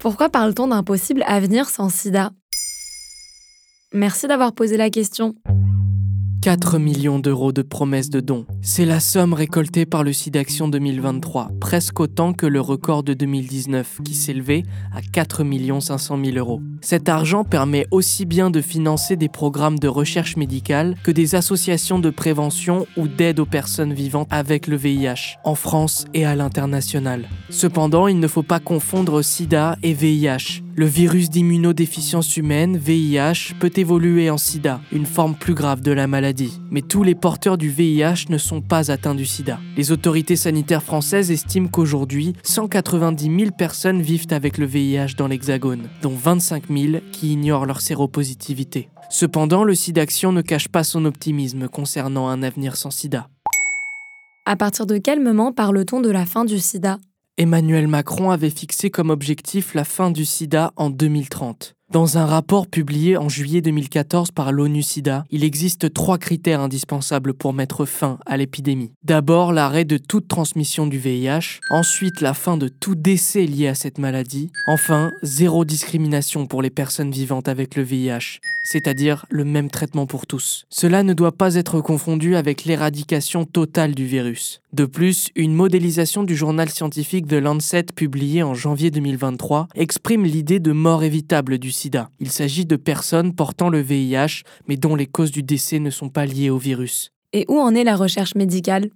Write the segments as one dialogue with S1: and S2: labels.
S1: Pourquoi parle-t-on d'un possible avenir sans sida? Merci d'avoir posé la question.
S2: 4 millions d'euros de promesses de dons. C'est la somme récoltée par le SIDAction 2023, presque autant que le record de 2019 qui s'élevait à 4 500 000 euros. Cet argent permet aussi bien de financer des programmes de recherche médicale que des associations de prévention ou d'aide aux personnes vivant avec le VIH, en France et à l'international. Cependant, il ne faut pas confondre sida et VIH. Le virus d'immunodéficience humaine, VIH, peut évoluer en sida, une forme plus grave de la maladie. Mais tous les porteurs du VIH ne sont pas atteints du sida. Les autorités sanitaires françaises estiment qu'aujourd'hui, 190 000 personnes vivent avec le VIH dans l'Hexagone, dont 25 000 qui ignorent leur séropositivité. Cependant, le SIDAction ne cache pas son optimisme concernant un avenir sans sida.
S1: À partir de quel moment parle-t-on de la fin du sida?
S2: Emmanuel Macron avait fixé comme objectif la fin du sida en 2030. Dans un rapport publié en juillet 2014 par l'ONU-SIDA, il existe trois critères indispensables pour mettre fin à l'épidémie. D'abord, l'arrêt de toute transmission du VIH, ensuite la fin de tout décès lié à cette maladie, enfin, zéro discrimination pour les personnes vivantes avec le VIH, c'est-à-dire le même traitement pour tous. Cela ne doit pas être confondu avec l'éradication totale du virus. De plus, une modélisation du journal scientifique The Lancet publié en janvier 2023 exprime l'idée de mort évitable du sida. Il s'agit de personnes portant le VIH mais dont les causes du décès ne sont pas liées au virus.
S1: Et où en est la recherche médicale?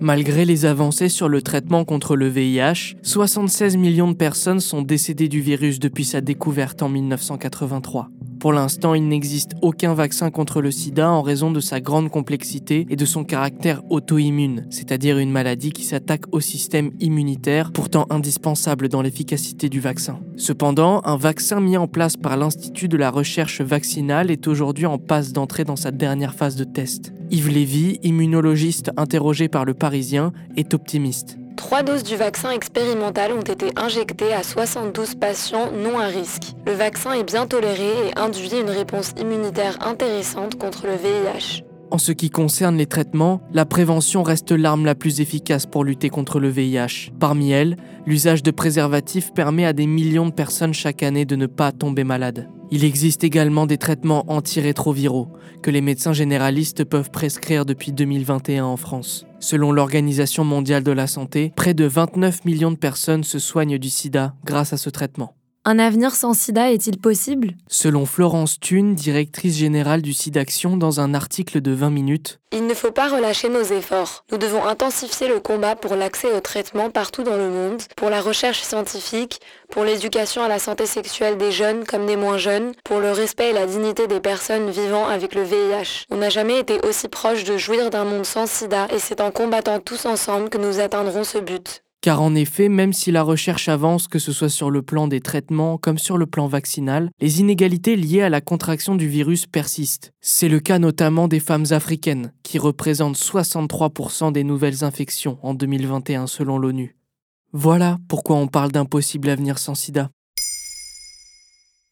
S2: Malgré les avancées sur le traitement contre le VIH, 76 millions de personnes sont décédées du virus depuis sa découverte en 1983. Pour l'instant, il n'existe aucun vaccin contre le sida en raison de sa grande complexité et de son caractère auto-immune, c'est-à-dire une maladie qui s'attaque au système immunitaire, pourtant indispensable dans l'efficacité du vaccin. Cependant, un vaccin mis en place par l'Institut de la recherche vaccinale est aujourd'hui en passe d'entrer dans sa dernière phase de test. Yves Lévy, immunologiste interrogé par le Parisien, est optimiste.
S3: Trois doses du vaccin expérimental ont été injectées à 72 patients non à risque. Le vaccin est bien toléré et induit une réponse immunitaire intéressante contre le VIH.
S2: En ce qui concerne les traitements, la prévention reste l'arme la plus efficace pour lutter contre le VIH. Parmi elles, l'usage de préservatifs permet à des millions de personnes chaque année de ne pas tomber malades. Il existe également des traitements antirétroviraux que les médecins généralistes peuvent prescrire depuis 2021 en France. Selon l'Organisation mondiale de la santé, près de 29 millions de personnes se soignent du sida grâce à ce traitement.
S1: Un avenir sans sida est-il possible?
S2: Selon Florence Thune, directrice générale du SIDAction, dans un article de 20 minutes,
S3: Il ne faut pas relâcher nos efforts. Nous devons intensifier le combat pour l'accès au traitement partout dans le monde, pour la recherche scientifique, pour l'éducation à la santé sexuelle des jeunes comme des moins jeunes, pour le respect et la dignité des personnes vivant avec le VIH. On n'a jamais été aussi proche de jouir d'un monde sans sida et c'est en combattant tous ensemble que nous atteindrons ce but.
S2: Car en effet, même si la recherche avance, que ce soit sur le plan des traitements comme sur le plan vaccinal, les inégalités liées à la contraction du virus persistent. C'est le cas notamment des femmes africaines, qui représentent 63% des nouvelles infections en 2021 selon l'ONU. Voilà pourquoi on parle d'un possible avenir sans sida.